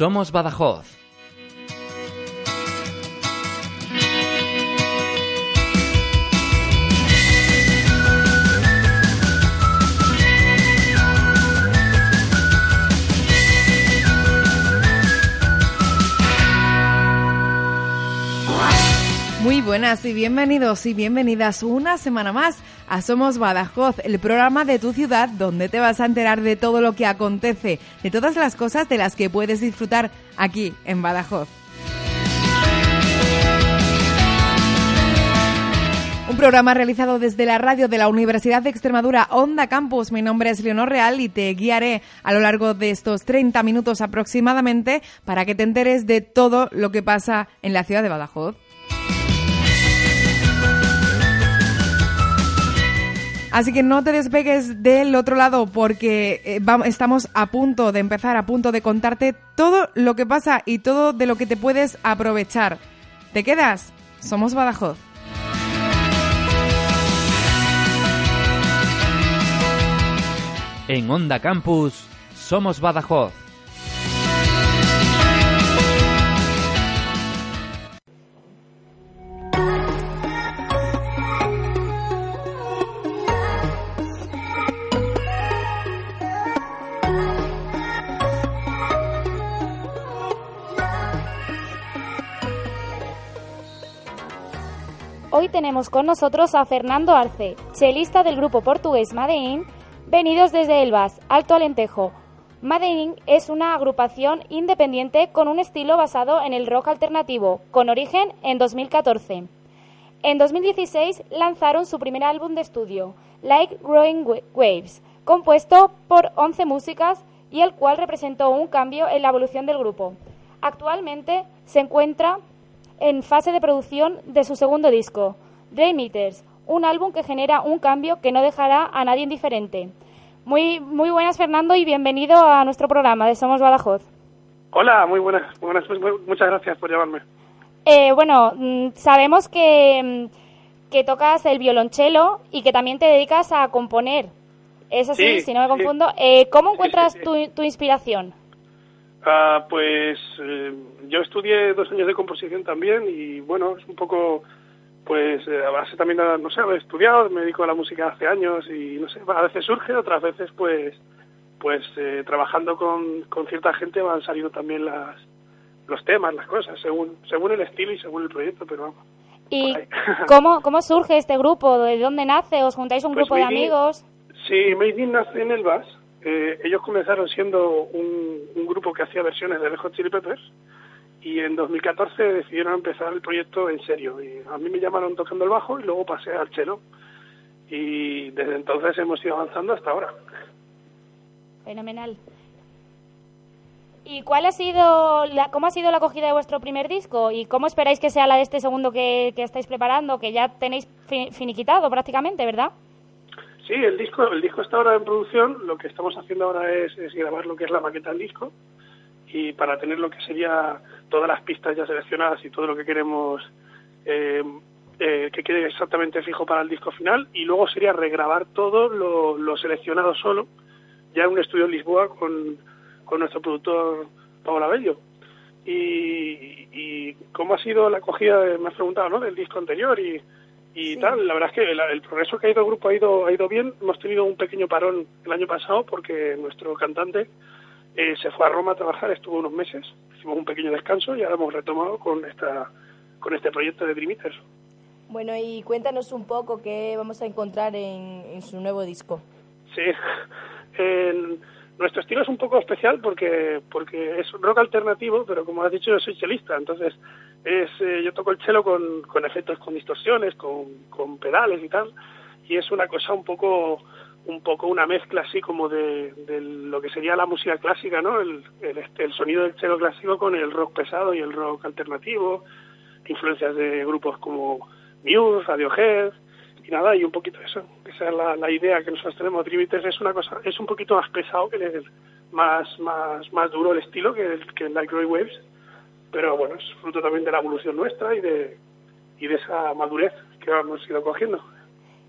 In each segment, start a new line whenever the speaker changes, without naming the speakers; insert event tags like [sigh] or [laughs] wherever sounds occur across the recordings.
Somos Badajoz.
Muy buenas y bienvenidos y bienvenidas una semana más a Somos Badajoz, el programa de tu ciudad donde te vas a enterar de todo lo que acontece, de todas las cosas de las que puedes disfrutar aquí en Badajoz. Un programa realizado desde la radio de la Universidad de Extremadura Onda Campus. Mi nombre es Leonor Real y te guiaré a lo largo de estos 30 minutos aproximadamente para que te enteres de todo lo que pasa en la ciudad de Badajoz. Así que no te despegues del otro lado porque eh, estamos a punto de empezar, a punto de contarte todo lo que pasa y todo de lo que te puedes aprovechar. ¿Te quedas? Somos Badajoz.
En Onda Campus, somos Badajoz.
Hoy tenemos con nosotros a Fernando Arce, chelista del grupo portugués Madein, venidos desde Elvas, Alto Alentejo. Madein es una agrupación independiente con un estilo basado en el rock alternativo, con origen en 2014. En 2016 lanzaron su primer álbum de estudio, Like Growing Waves, compuesto por 11 músicas y el cual representó un cambio en la evolución del grupo. Actualmente se encuentra en fase de producción de su segundo disco, Dream Eaters, un álbum que genera un cambio que no dejará a nadie indiferente. Muy, muy buenas, Fernando, y bienvenido a nuestro programa de Somos Badajoz.
Hola, muy buenas, buenas muchas gracias por llamarme.
Eh, bueno, mm, sabemos que, mm, que, tocas el violonchelo y que también te dedicas a componer. Es así, si no me confundo. Eh, ¿Cómo encuentras tu, tu inspiración?
Ah, pues eh, yo estudié dos años de composición también y bueno, es un poco, pues eh, a base también, no sé, haber estudiado, me dedico a la música hace años y no sé, a veces surge, otras veces pues, pues eh, trabajando con, con cierta gente van saliendo también las, los temas, las cosas, según, según el estilo y según el proyecto, pero vamos.
¿Y [laughs] cómo, cómo surge este grupo? ¿De dónde nace? ¿Os juntáis un pues grupo de amigos?
Sí, Made nace en el VAS eh, ellos comenzaron siendo un, grupo que hacía versiones de Hot Chili Peppers y en 2014 decidieron empezar el proyecto en serio. Y a mí me llamaron tocando el bajo y luego pasé al cello. Y desde entonces hemos ido avanzando hasta ahora.
Fenomenal. ¿Y cuál ha sido la, cómo ha sido la acogida de vuestro primer disco? ¿Y cómo esperáis que sea la de este segundo que, que estáis preparando, que ya tenéis finiquitado prácticamente, verdad?
Sí, el disco, el disco está ahora en producción. Lo que estamos haciendo ahora es, grabar lo que es la maqueta del disco y para tener lo que sería todas las pistas ya seleccionadas y todo lo que queremos eh, eh, que quede exactamente fijo para el disco final y luego sería regrabar todo lo, seleccionado solo ya en un estudio en Lisboa con, con nuestro productor Paola Bello. Y, y cómo ha sido la acogida, me has preguntado, ¿no? Del disco anterior y y tal. La verdad es que el, progreso que ha ido el grupo ha ido, ha ido bien. Hemos tenido un pequeño parón el año pasado porque nuestro cantante eh, se fue a Roma a trabajar, estuvo unos meses, hicimos un pequeño descanso y ahora hemos retomado con, esta, con este proyecto de Dream
Bueno, y cuéntanos un poco qué vamos a encontrar en, en su nuevo disco.
Sí, [laughs] nuestro estilo es un poco especial porque porque es rock alternativo, pero como has dicho yo soy chelista, entonces es eh, yo toco el chelo con, con efectos, con distorsiones, con, con pedales y tal, y es una cosa un poco un poco una mezcla así como de, lo que sería la música clásica, ¿no? El, el, el sonido del cello clásico con el rock pesado y el rock alternativo, influencias de grupos como Muse, Radiohead, y nada, y un poquito eso. Esa es la, la idea que nosotros tenemos. Eaters es una cosa, es un poquito más pesado que el, más, más, más duro el estilo que el, que el Waves, pero bueno, es fruto también de la evolución nuestra y de, y de esa madurez que hemos ido cogiendo.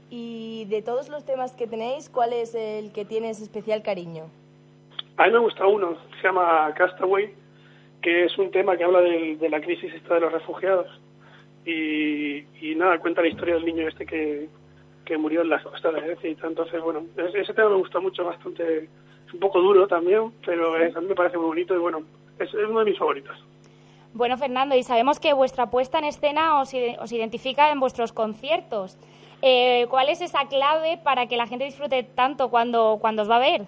Y de todos los temas que tenéis, ¿cuál es el que tienes especial cariño?
A mí me gusta uno, se llama Castaway, que es un tema que habla de, de la crisis esta de los refugiados. Y, y, nada, cuenta la historia del niño este que, que murió en las costas de Grecia. Entonces, bueno, ese tema me gusta mucho, bastante, es un poco duro también, pero es, a mí me parece muy bonito y bueno, es, es uno de mis favoritos.
Bueno, Fernando, y sabemos que vuestra puesta en escena os, os identifica en vuestros conciertos. Eh, ¿Cuál es esa clave para que la gente disfrute tanto cuando, cuando os va a ver?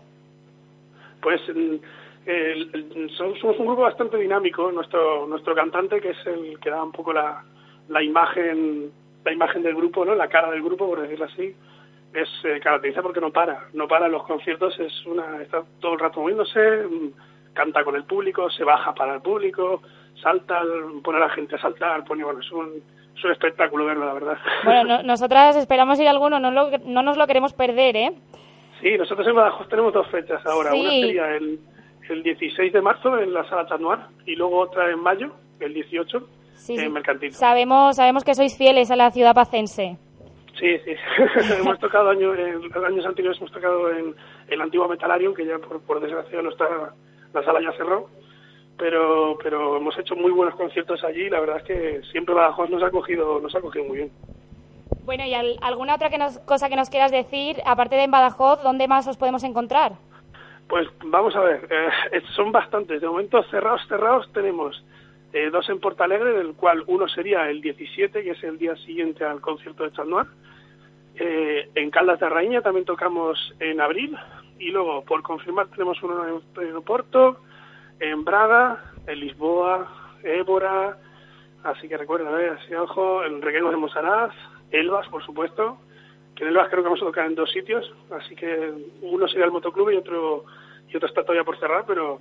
Pues el, somos un grupo bastante dinámico. Nuestro nuestro cantante, que es el que da un poco la, la imagen la imagen del grupo, no, la cara del grupo, por decirlo así, es eh, caracteriza porque no para, no para en los conciertos, es una está todo el rato moviéndose, canta con el público, se baja para el público, salta, pone a la gente a saltar, pone bueno, es un es un espectáculo verlo, la verdad.
Bueno, no, [laughs] nosotras esperamos ir a alguno, no, lo, no nos lo queremos perder, ¿eh?
Sí, nosotros en Badajoz tenemos dos fechas ahora. Sí. Una sería el, el 16 de marzo en la Sala Chanuar y luego otra en mayo, el 18,
sí,
en
sí.
Mercantil.
Sabemos, sabemos que sois fieles a la ciudad pacense.
Sí, sí. [laughs] hemos tocado año, en los años anteriores, hemos tocado en el antiguo Metalarium, que ya por, por desgracia no está, la sala ya cerró pero pero hemos hecho muy buenos conciertos allí y la verdad es que siempre Badajoz nos ha cogido nos ha cogido muy bien.
Bueno, ¿y al, alguna otra que nos, cosa que nos quieras decir, aparte de en Badajoz, dónde más os podemos encontrar?
Pues vamos a ver, eh, son bastantes. De momento cerrados, cerrados tenemos eh, dos en Portalegre, del cual uno sería el 17, que es el día siguiente al concierto de Chalnoir. Eh, en Caldas de Raíña también tocamos en abril y luego, por confirmar, tenemos uno en, en Oporto, en Braga, en Lisboa, Évora, así que recuerda, ver, así ojo, en Requenos de Monsaraz, Elvas, por supuesto, que en Elvas creo que vamos a tocar en dos sitios, así que uno sería el motoclub y otro y otro está todavía por cerrar, pero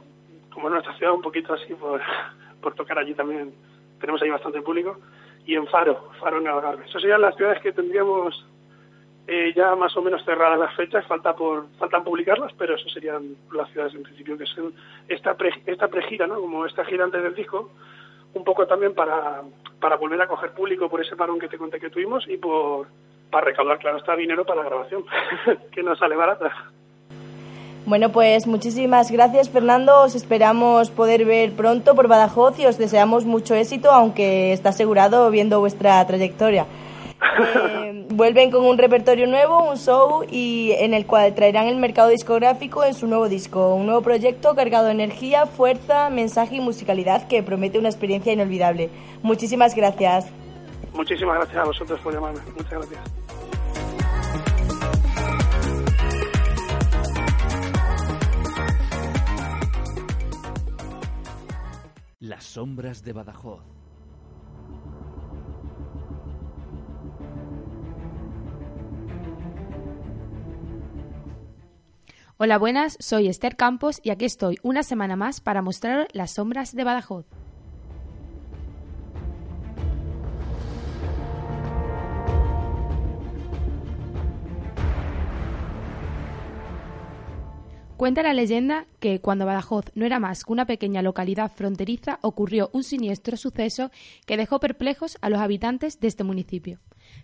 como en nuestra ciudad un poquito así por, [laughs] por tocar allí también tenemos ahí bastante público y en Faro, Faro en Algarve. Esas serían las ciudades que tendríamos eh, ya más o menos cerradas las fechas, falta por faltan publicarlas, pero eso serían las ciudades en principio que son esta pre, esta pregira, ¿no? Como esta gira antes del disco, un poco también para, para volver a coger público por ese parón que te conté que tuvimos y por para recaudar, claro, está dinero para la grabación, [laughs] que no sale barata.
Bueno, pues muchísimas gracias Fernando, os esperamos poder ver pronto por Badajoz y os deseamos mucho éxito, aunque está asegurado viendo vuestra trayectoria. [laughs] Eh, vuelven con un repertorio nuevo, un show y en el cual traerán el mercado discográfico en su nuevo disco, un nuevo proyecto cargado de energía, fuerza, mensaje y musicalidad que promete una experiencia inolvidable. Muchísimas gracias.
Muchísimas gracias a vosotros por llamarme. Muchas gracias.
Las sombras de Badajoz.
Hola, buenas, soy Esther Campos y aquí estoy una semana más para mostrar las sombras de Badajoz. Cuenta la leyenda que cuando Badajoz no era más que una pequeña localidad fronteriza ocurrió un siniestro suceso que dejó perplejos a los habitantes de este municipio.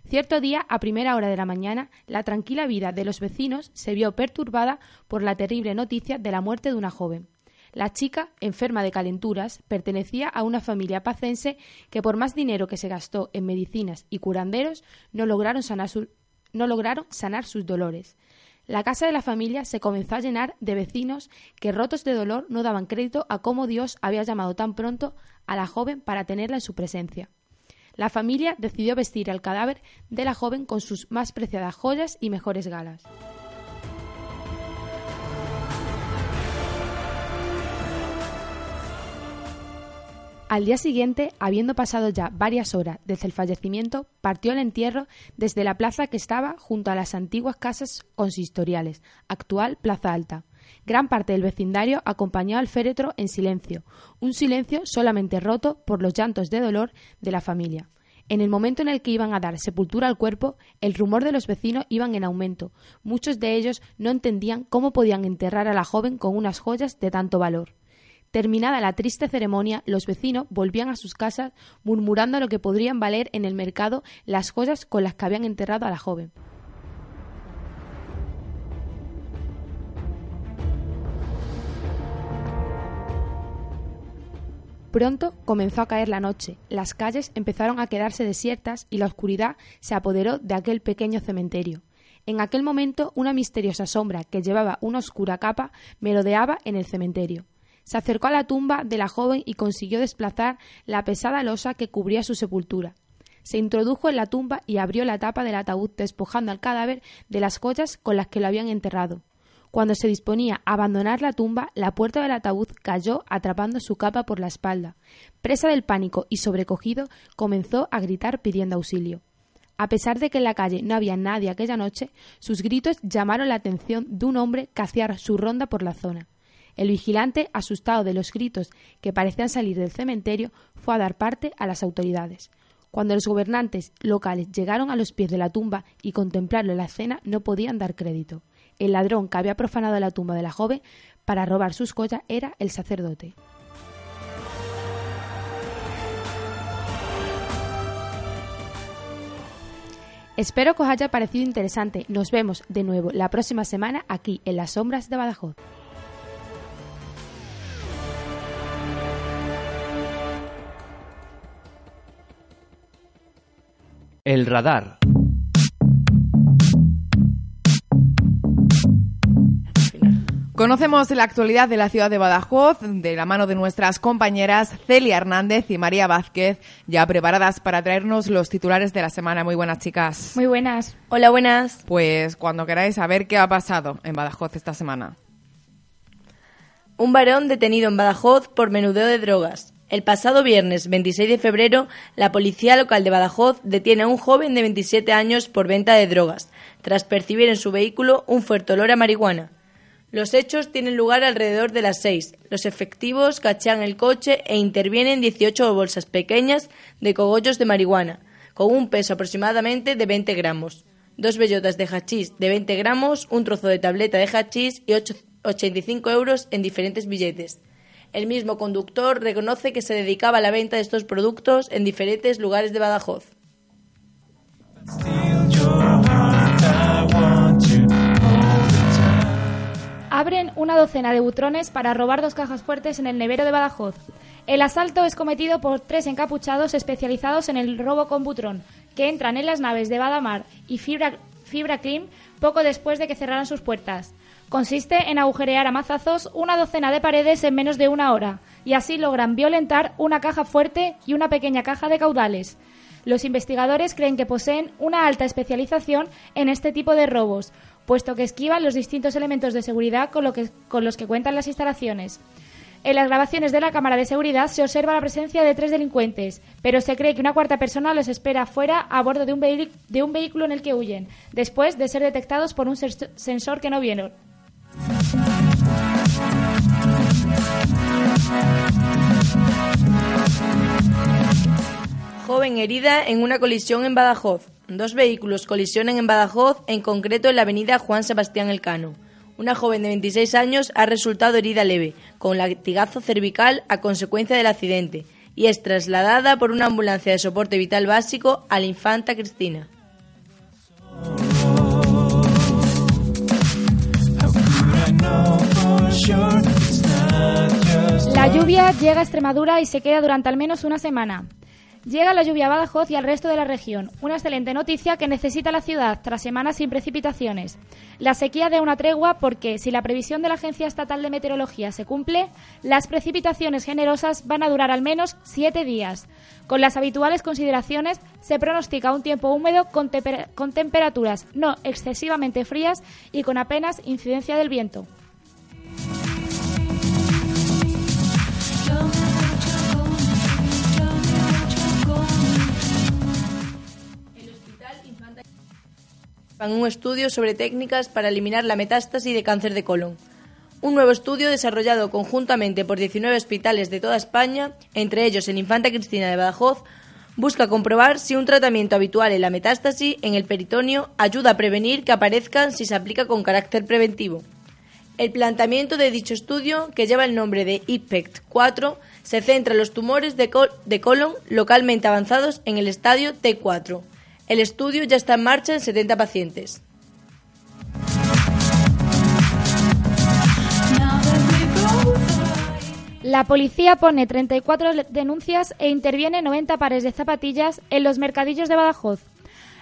Cierto día, a primera hora de la mañana, la tranquila vida de los vecinos se vio perturbada por la terrible noticia de la muerte de una joven. La chica, enferma de calenturas, pertenecía a una familia pacense que por más dinero que se gastó en medicinas y curanderos no lograron sanar, no lograron sanar sus dolores. La casa de la familia se comenzó a llenar de vecinos que, rotos de dolor, no daban crédito a cómo Dios había llamado tan pronto a la joven para tenerla en su presencia. La familia decidió vestir al cadáver de la joven con sus más preciadas joyas y mejores galas. Al día siguiente, habiendo pasado ya varias horas desde el fallecimiento, partió el entierro desde la plaza que estaba junto a las antiguas casas consistoriales, actual Plaza Alta. Gran parte del vecindario acompañó al féretro en silencio, un silencio solamente roto por los llantos de dolor de la familia. En el momento en el que iban a dar sepultura al cuerpo, el rumor de los vecinos iban en aumento. Muchos de ellos no entendían cómo podían enterrar a la joven con unas joyas de tanto valor. Terminada la triste ceremonia, los vecinos volvían a sus casas murmurando lo que podrían valer en el mercado las joyas con las que habían enterrado a la joven. Pronto comenzó a caer la noche, las calles empezaron a quedarse desiertas y la oscuridad se apoderó de aquel pequeño cementerio. En aquel momento una misteriosa sombra que llevaba una oscura capa merodeaba en el cementerio. Se acercó a la tumba de la joven y consiguió desplazar la pesada losa que cubría su sepultura. Se introdujo en la tumba y abrió la tapa del ataúd despojando al cadáver de las joyas con las que lo habían enterrado. Cuando se disponía a abandonar la tumba, la puerta del ataúd cayó atrapando su capa por la espalda. Presa del pánico y sobrecogido, comenzó a gritar pidiendo auxilio. A pesar de que en la calle no había nadie aquella noche, sus gritos llamaron la atención de un hombre que hacía su ronda por la zona. El vigilante, asustado de los gritos que parecían salir del cementerio, fue a dar parte a las autoridades. Cuando los gobernantes locales llegaron a los pies de la tumba y contemplaron la escena, no podían dar crédito. El ladrón que había profanado la tumba de la joven para robar sus joyas era el sacerdote. Espero que os haya parecido interesante. Nos vemos de nuevo la próxima semana aquí en las sombras de Badajoz.
El radar.
Conocemos la actualidad de la ciudad de Badajoz de la mano de nuestras compañeras Celia Hernández y María Vázquez, ya preparadas para traernos los titulares de la semana. Muy buenas, chicas.
Muy buenas.
Hola, buenas.
Pues cuando queráis saber qué ha pasado en Badajoz esta semana.
Un varón detenido en Badajoz por menudeo de drogas. El pasado viernes 26 de febrero, la policía local de Badajoz detiene a un joven de 27 años por venta de drogas, tras percibir en su vehículo un fuerte olor a marihuana. Los hechos tienen lugar alrededor de las seis. Los efectivos cachean el coche e intervienen 18 bolsas pequeñas de cogollos de marihuana, con un peso aproximadamente de 20 gramos, dos bellotas de hachís de 20 gramos, un trozo de tableta de hachís y 85 euros en diferentes billetes. El mismo conductor reconoce que se dedicaba a la venta de estos productos en diferentes lugares de Badajoz.
Abren una docena de butrones para robar dos cajas fuertes en el nevero de Badajoz. El asalto es cometido por tres encapuchados especializados en el robo con butrón, que entran en las naves de Badamar y Fibra, Fibra Clean poco después de que cerraran sus puertas. Consiste en agujerear a mazazos una docena de paredes en menos de una hora, y así logran violentar una caja fuerte y una pequeña caja de caudales. Los investigadores creen que poseen una alta especialización en este tipo de robos, puesto que esquivan los distintos elementos de seguridad con, los que cuentan las instalaciones. En las grabaciones de la cámara de seguridad se observa la presencia de tres delincuentes, pero se cree que una cuarta persona los espera fuera a bordo de un, de un vehículo en el que huyen, después de ser detectados por un sensor que no vieron.
Joven herida en una colisión en Badajoz. Dos vehículos colisionan en Badajoz, en concreto en la avenida Juan Sebastián Elcano. Una joven de 26 años ha resultado herida leve, con latigazo cervical a consecuencia del accidente, y es trasladada por una ambulancia de soporte vital básico a la infanta Cristina.
Llega a Extremadura y se queda durante al menos una semana. Llega la lluvia a Badajoz y al resto de la región. Una excelente noticia que necesita la ciudad tras semanas sin precipitaciones. La sequía de una tregua porque, si la previsión de la Agencia Estatal de Meteorología se cumple, las precipitaciones generosas van a durar al menos siete días. Con las habituales consideraciones, se pronostica un tiempo húmedo con temperaturas no excesivamente frías y con apenas incidencia del viento.
Un estudio sobre técnicas para eliminar la metástasis de cáncer de colon. Un nuevo estudio desarrollado conjuntamente por 19 hospitales de toda España, entre ellos el Infanta Cristina de Badajoz, busca comprobar si un tratamiento habitual en la metástasis en el peritoneo ayuda a prevenir que aparezcan si se aplica con carácter preventivo. El planteamiento de dicho estudio, que lleva el nombre de IPECT 4, se centra en los tumores de, de colon localmente avanzados en el estadio T4. El estudio ya está en marcha en 70 pacientes.
La policía pone 34 denuncias e interviene 90 pares de zapatillas en los mercadillos de Badajoz.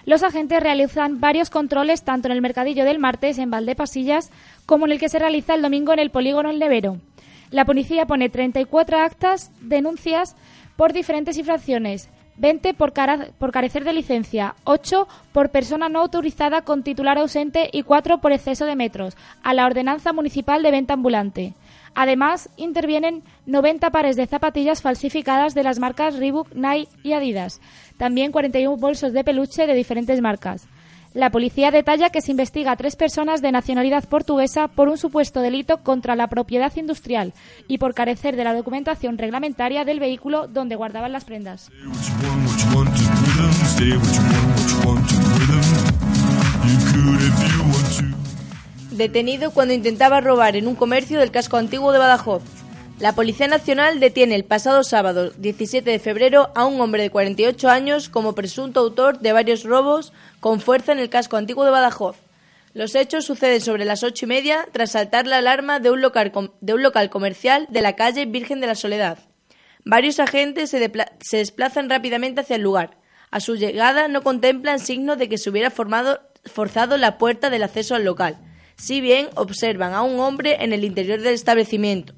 Los agentes realizan varios controles tanto en el mercadillo del martes en Valdepasillas como en el que se realiza el domingo en el polígono El Nevero. La policía pone 34 actas, denuncias por diferentes infracciones, 20 por, carecer de licencia, 8 por persona no autorizada con titular ausente y 4 por exceso de metros, a la ordenanza municipal de venta ambulante. Además, intervienen 90 pares de zapatillas falsificadas de las marcas Reebok, Nike y Adidas. También 41 bolsos de peluche de diferentes marcas. La policía detalla que se investiga a tres personas de nacionalidad portuguesa por un supuesto delito contra la propiedad industrial y por carecer de la documentación reglamentaria del vehículo donde guardaban las prendas.
detenido cuando intentaba robar en un comercio del casco antiguo de Badajoz. La Policía Nacional detiene el pasado sábado 17 de febrero a un hombre de 48 años como presunto autor de varios robos con fuerza en el casco antiguo de Badajoz. Los hechos suceden sobre las ocho y media tras saltar la alarma de un local, comercial de la calle Virgen de la Soledad. Varios agentes se, desplazan rápidamente hacia el lugar. A su llegada no contemplan signos de que se hubiera forzado la puerta del acceso al local si bien observan a un hombre en el interior del establecimiento.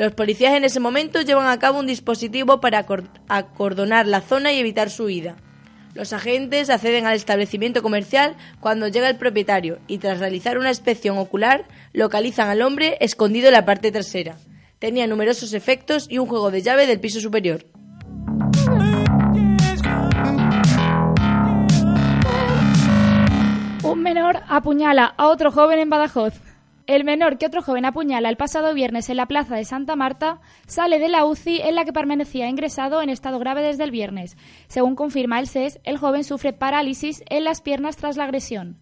Los policías en ese momento llevan a cabo un dispositivo para acordonar la zona y evitar su huida. Los agentes acceden al establecimiento comercial cuando llega el propietario y tras realizar una inspección ocular localizan al hombre escondido en la parte trasera. Tenía numerosos efectos y un juego de llave del piso superior.
Un menor apuñala a otro joven en Badajoz. El menor que otro joven apuñala el pasado viernes en la plaza de Santa Marta sale de la UCI en la que permanecía ingresado en estado grave desde el viernes. Según confirma el SES, el joven sufre parálisis en las piernas tras la agresión.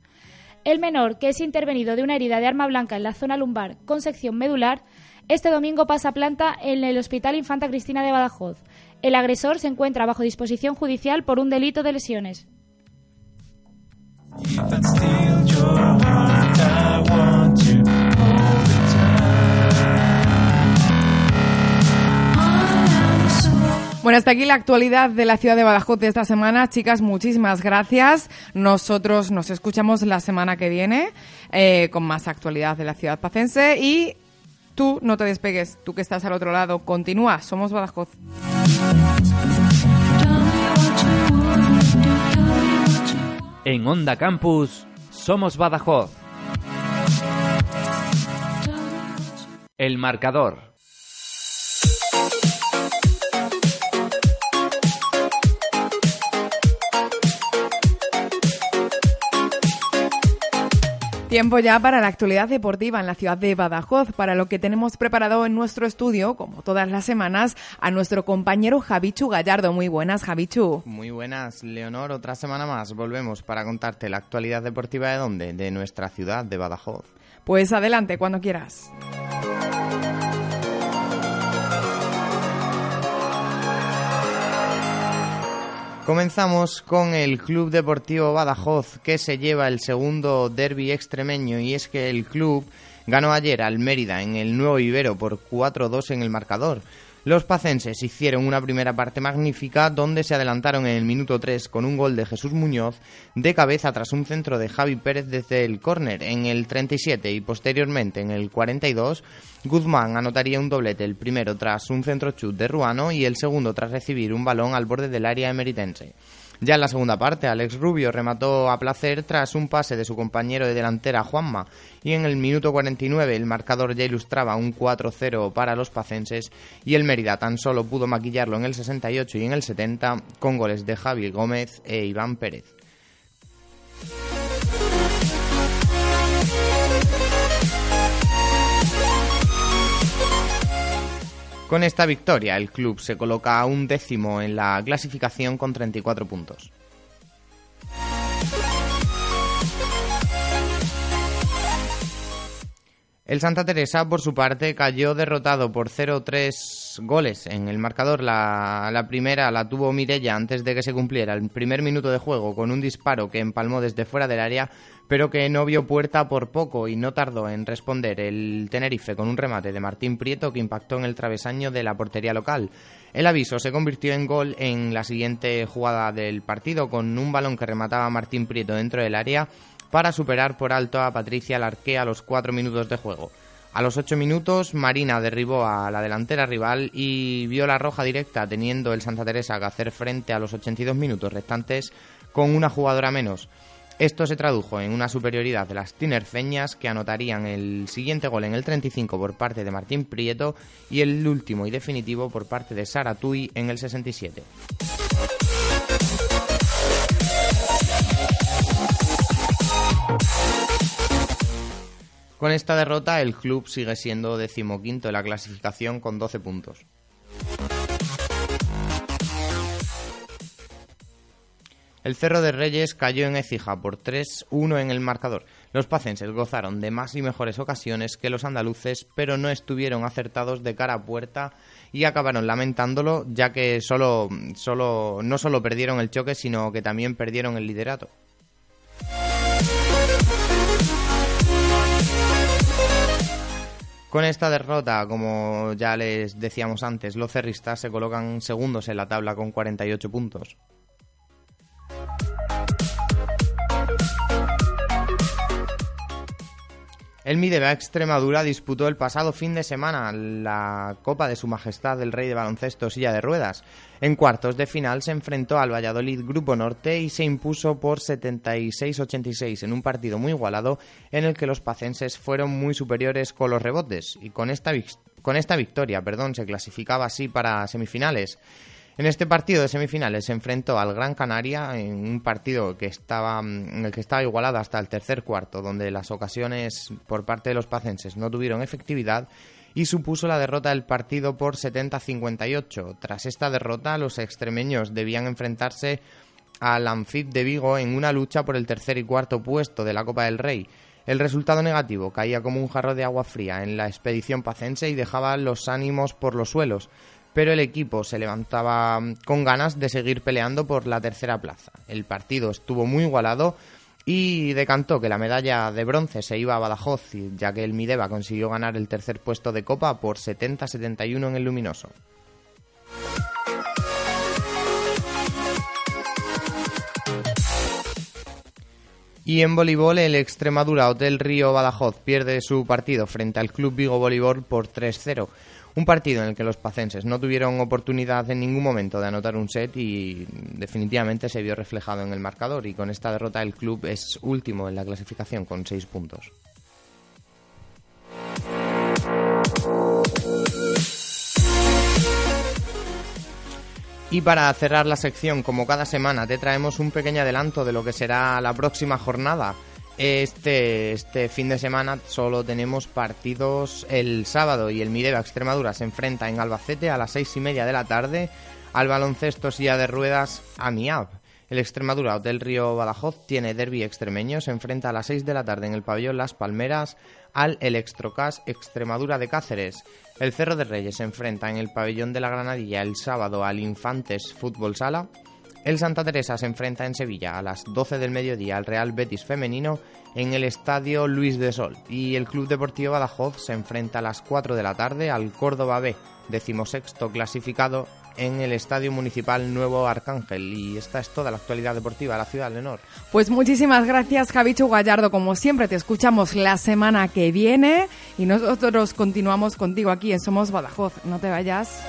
El menor, que es intervenido de una herida de arma blanca en la zona lumbar con sección medular, este domingo pasa planta en el Hospital Infanta Cristina de Badajoz. El agresor se encuentra bajo disposición judicial por un delito de lesiones.
Bueno, hasta aquí la actualidad de la ciudad de Badajoz de esta semana. Chicas, muchísimas gracias. Nosotros nos escuchamos la semana que viene eh, con más actualidad de la ciudad pacense y tú no te despegues, tú que estás al otro lado, continúa. Somos Badajoz.
En Onda Campus, somos Badajoz. El marcador.
Tiempo ya para la actualidad deportiva en la ciudad de Badajoz, para lo que tenemos preparado en nuestro estudio, como todas las semanas, a nuestro compañero Javichu Gallardo. Muy buenas, Javichu.
Muy buenas, Leonor. Otra semana más volvemos para contarte la actualidad deportiva de dónde? De nuestra ciudad de Badajoz.
Pues adelante, cuando quieras.
Comenzamos con el Club Deportivo Badajoz, que se lleva el segundo derby extremeño, y es que el club ganó ayer al Mérida en el Nuevo Ibero por 4-2 en el marcador. Los pacenses hicieron una primera parte magnífica donde se adelantaron en el minuto 3 con un gol de Jesús Muñoz de cabeza tras un centro de Javi Pérez desde el córner en el 37 y posteriormente en el 42 Guzmán anotaría un doblete el primero tras un centro chut de Ruano y el segundo tras recibir un balón al borde del área emeritense. Ya en la segunda parte, Alex Rubio remató a placer tras un pase de su compañero de delantera Juanma y en el minuto 49 el marcador ya ilustraba un 4-0 para los pacenses y el Mérida tan solo pudo maquillarlo en el 68 y en el 70 con goles de Javi Gómez e Iván Pérez. Con esta victoria, el club se coloca a un décimo en la clasificación con 34 puntos. El Santa Teresa, por su parte, cayó derrotado por 0-3 goles en el marcador. La, primera la tuvo Mirella antes de que se cumpliera el primer minuto de juego con un disparo que empalmó desde fuera del área, pero que no vio puerta por poco y no tardó en responder el Tenerife con un remate de Martín Prieto que impactó en el travesaño de la portería local. El aviso se convirtió en gol en la siguiente jugada del partido con un balón que remataba Martín Prieto dentro del área para superar por alto a Patricia Larqué a los cuatro minutos de juego. A los ocho minutos, Marina derribó a la delantera rival y vio la roja directa, teniendo el Santa Teresa que hacer frente a los 82 minutos restantes con una jugadora menos. Esto se tradujo en una superioridad de las tinerfeñas que anotarían el siguiente gol en el 35 por parte de Martín Prieto y el último y definitivo por parte de Sara Tui en el 67. Con esta derrota, el club sigue siendo decimoquinto en la clasificación con 12 puntos. El Cerro de Reyes cayó en Ecija por 3-1 en el marcador. Los pacenses gozaron de más y mejores ocasiones que los andaluces, pero no estuvieron acertados de cara a puerta y acabaron lamentándolo, ya que solo, solo, no solo perdieron el choque, sino que también perdieron el liderato. Con esta derrota, como ya les decíamos antes, los cerristas se colocan segundos en la tabla con 48 puntos. El Mideva Extremadura disputó el pasado fin de semana la Copa de Su Majestad el Rey de Baloncesto Silla de Ruedas. En cuartos de final se enfrentó al Valladolid Grupo Norte y se impuso por 76-86 en un partido muy igualado en el que los pacenses fueron muy superiores con los rebotes y con esta, con esta victoria perdón, se clasificaba así para semifinales. En este partido de semifinales se enfrentó al Gran Canaria en un partido que estaba, en el que estaba igualado hasta el tercer cuarto, donde las ocasiones por parte de los pacenses no tuvieron efectividad y supuso la derrota del partido por 70-58. Tras esta derrota, los extremeños debían enfrentarse al Anfit de Vigo en una lucha por el tercer y cuarto puesto de la Copa del Rey. El resultado negativo caía como un jarro de agua fría en la expedición pacense y dejaba los ánimos por los suelos pero el equipo se levantaba con ganas de seguir peleando por la tercera plaza. El partido estuvo muy igualado y decantó que la medalla de bronce se iba a Badajoz, ya que el Mideva consiguió ganar el tercer puesto de Copa por 70-71 en el Luminoso. Y en voleibol, el Extremadura Hotel Río Badajoz pierde su partido frente al Club Vigo Voleibol por 3-0. Un partido en el que los pacenses no tuvieron oportunidad en ningún momento de anotar un set y definitivamente se vio reflejado en el marcador y con esta derrota el club es último en la clasificación con seis puntos. Y para cerrar la sección, como cada semana, te traemos un pequeño adelanto de lo que será la próxima jornada. Este, este fin de semana solo tenemos partidos el sábado y el Mideva Extremadura se enfrenta en Albacete a las seis y media de la tarde al baloncesto silla de ruedas AMIAB. El Extremadura Hotel Río Badajoz tiene derby extremeño, se enfrenta a las 6 de la tarde en el pabellón Las Palmeras al Electrocas Extremadura de Cáceres. El Cerro de Reyes se enfrenta en el pabellón de la Granadilla el sábado al Infantes Fútbol Sala el Santa Teresa se enfrenta en Sevilla a las 12 del mediodía al Real Betis femenino en el Estadio Luis de Sol y el Club Deportivo Badajoz se enfrenta a las 4 de la tarde al Córdoba B, decimosexto clasificado en el Estadio Municipal Nuevo Arcángel. Y esta es toda la actualidad deportiva de la ciudad de Lenor.
Pues muchísimas gracias, Javichu Gallardo. Como siempre, te escuchamos la semana que viene y nosotros continuamos contigo aquí en Somos Badajoz. No te vayas.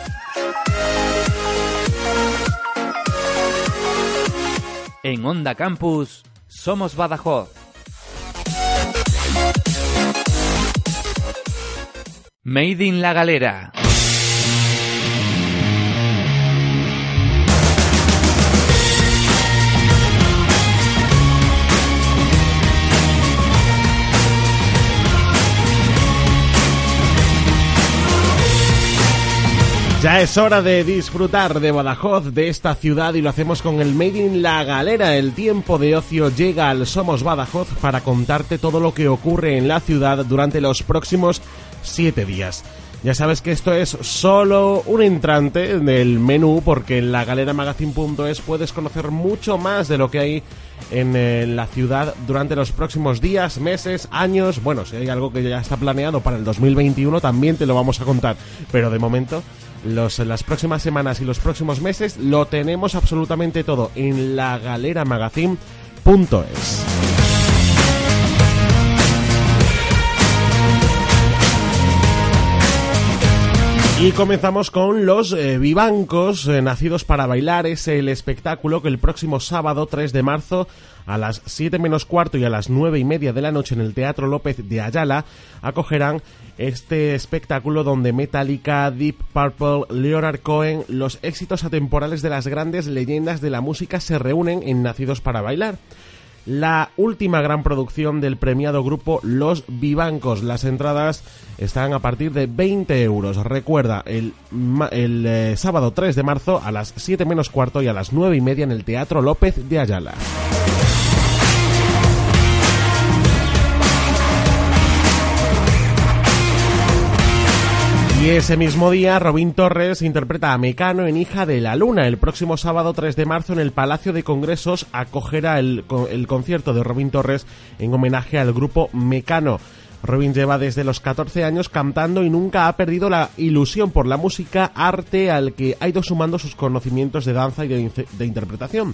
En Onda Campus, somos Badajoz. Made in la Galera.
Ya es hora de disfrutar de Badajoz, de esta ciudad, y lo hacemos con el Made in La Galera. El tiempo de ocio llega al Somos Badajoz para contarte todo lo que ocurre en la ciudad durante los próximos siete días. Ya sabes que esto es solo un entrante del menú porque en la galeramagazine.es puedes conocer mucho más de lo que hay en, eh, la ciudad durante los próximos días, meses, años. Bueno, si hay algo que ya está planeado para el 2021 también te lo vamos a contar. Pero de momento, las próximas semanas y los próximos meses lo tenemos absolutamente todo en la galeramagazine.es. Y comenzamos con los eh, Vivancos, eh, nacidos para bailar. Es el espectáculo que el próximo sábado 3 de marzo a las 7 menos cuarto y a las 9 y media de la noche en el Teatro López de Ayala acogerán este espectáculo donde Metallica, Deep Purple, Leonard Cohen, los éxitos atemporales de las grandes leyendas de la música se reúnen en Nacidos para bailar la última gran producción del premiado grupo Los Vivancos. Las entradas están a partir de 20 euros. Recuerda, el, el eh, sábado 3 de marzo a las 7 menos cuarto y a las 9 y media en el Teatro López de Ayala. Ese mismo día, Robin Torres interpreta a Mecano en Hija de la Luna. El próximo sábado 3 de marzo en el Palacio de Congresos acogerá el, el concierto de Robin Torres en homenaje al grupo Mecano. Robin lleva desde los 14 años cantando y nunca ha perdido la ilusión por la música, arte al que ha ido sumando sus conocimientos de danza y de, de interpretación.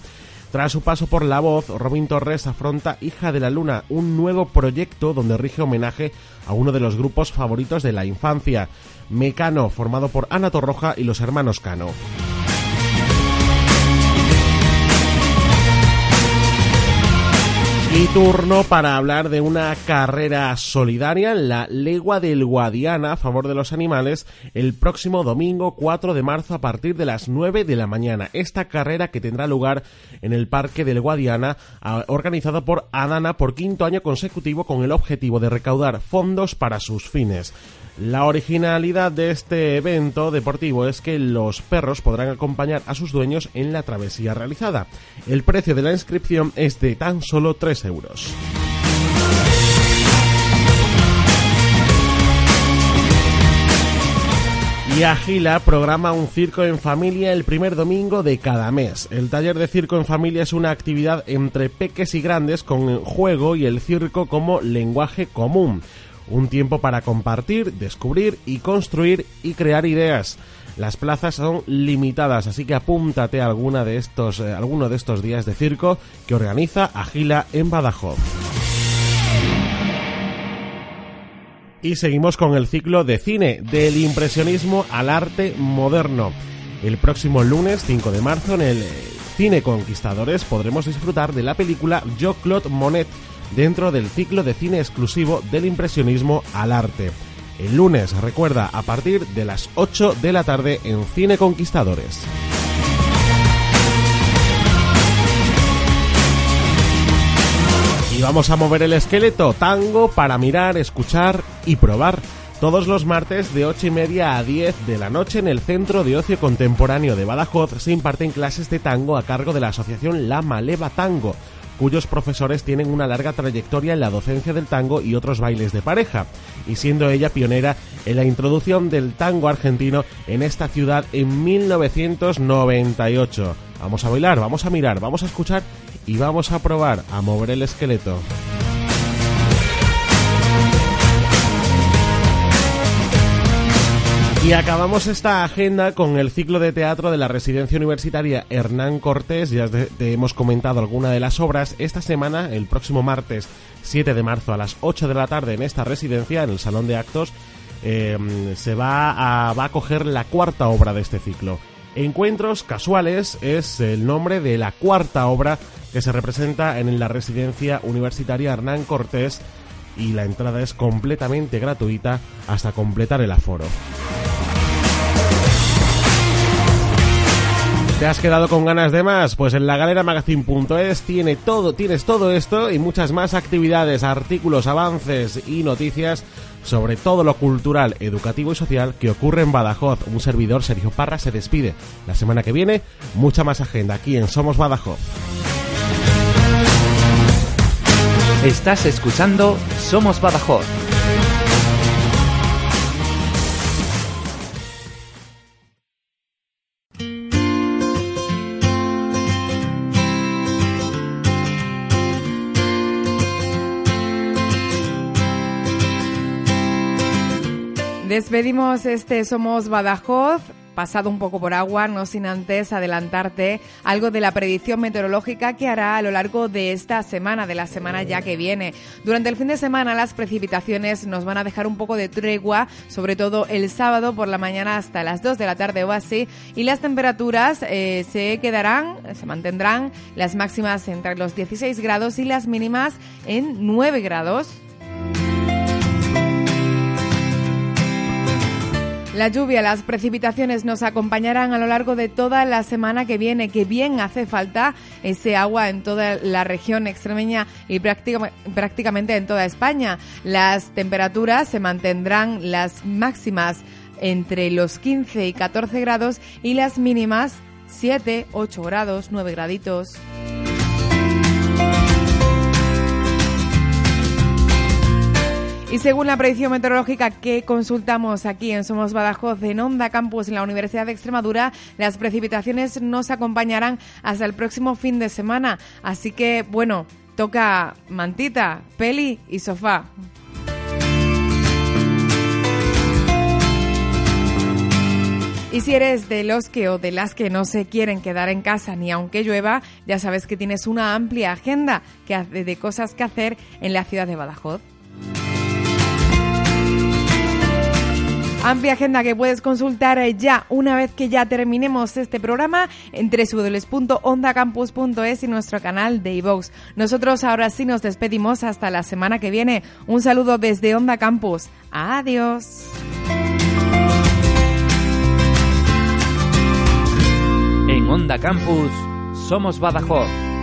Tras su paso por la voz, Robin Torres afronta Hija de la Luna, un nuevo proyecto donde rige homenaje a uno de los grupos favoritos de la infancia, Mecano, formado por Ana Torroja y los hermanos Cano. Y turno para hablar de una carrera solidaria en la Legua del Guadiana a favor de los animales el próximo domingo 4 de marzo a partir de las 9 de la mañana. Esta carrera que tendrá lugar en el Parque del Guadiana, organizado por Adana por quinto año consecutivo con el objetivo de recaudar fondos para sus fines. La originalidad de este evento deportivo es que los perros podrán acompañar a sus dueños en la travesía realizada. El precio de la inscripción es de tan solo 3 euros. Y Agila programa un circo en familia el primer domingo de cada mes. El taller de circo en familia es una actividad entre peques y grandes con juego y el circo como lenguaje común un tiempo para compartir, descubrir y construir y crear ideas. Las plazas son limitadas, así que apúntate a alguna de estos, eh, alguno de estos días de circo que organiza Agila en Badajoz. Y seguimos con el ciclo de cine, del impresionismo al arte moderno. El próximo lunes 5 de marzo en el eh, Cine Conquistadores podremos disfrutar de la película Jo Claude Monet dentro del ciclo de cine exclusivo del impresionismo al arte. El lunes, recuerda, a partir de las 8 de la tarde en Cine Conquistadores. Y vamos a mover el esqueleto tango para mirar, escuchar y probar. Todos los martes de 8 y media a 10 de la noche en el Centro de Ocio Contemporáneo de Badajoz se imparten clases de tango a cargo de la asociación La Maleva Tango cuyos profesores tienen una larga trayectoria en la docencia del tango y otros bailes de pareja, y siendo ella pionera en la introducción del tango argentino en esta ciudad en 1998. Vamos a bailar, vamos a mirar, vamos a escuchar y vamos a probar a mover el esqueleto. Y acabamos esta agenda con el ciclo de teatro de la residencia universitaria Hernán Cortés. Ya te hemos comentado alguna de las obras. Esta semana, el próximo martes 7 de marzo a las 8 de la tarde en esta residencia, en el Salón de Actos, eh, se va a, va a coger la cuarta obra de este ciclo. Encuentros Casuales es el nombre de la cuarta obra que se representa en la residencia universitaria Hernán Cortés y la entrada es completamente gratuita hasta completar el aforo. ¿Te has quedado con ganas de más? Pues en la galeramagazine.es tiene todo, tienes todo esto y muchas más actividades, artículos, avances y noticias sobre todo lo cultural, educativo y social que ocurre en Badajoz. Un servidor, Sergio Parra, se despide. La semana que viene, mucha más agenda aquí en Somos Badajoz.
Estás escuchando Somos Badajoz
Despedimos este Somos Badajoz pasado un poco por agua, no sin antes adelantarte algo de la predicción meteorológica que hará a lo largo de esta semana, de la semana ya que viene. Durante el fin de semana las precipitaciones nos van a dejar un poco de tregua, sobre todo el sábado por la mañana hasta las 2 de la tarde o así, y las temperaturas eh, se quedarán, se mantendrán las máximas entre los 16 grados y las mínimas en 9 grados. La lluvia, las precipitaciones nos acompañarán a lo largo de toda la semana que viene, que bien hace falta ese agua en toda la región extremeña y prácticamente en toda España. Las temperaturas se mantendrán las máximas entre los 15 y 14 grados y las mínimas 7, 8 grados, 9 graditos. Y según la predicción meteorológica que consultamos aquí en Somos Badajoz, en Onda Campus, en la Universidad de Extremadura, las precipitaciones nos acompañarán hasta el próximo fin de semana. Así que, bueno, toca mantita, peli y sofá. Y si eres de los que o de las que no se quieren quedar en casa ni aunque llueva, ya sabes que tienes una amplia agenda de cosas que hacer en la ciudad de Badajoz. Amplia agenda que puedes consultar eh, ya una vez que ya terminemos este programa en www.ondacampus.es y nuestro canal de iVox. Nosotros ahora sí nos despedimos hasta la semana que viene. Un saludo desde Onda Campus. Adiós.
En Onda Campus somos Badajoz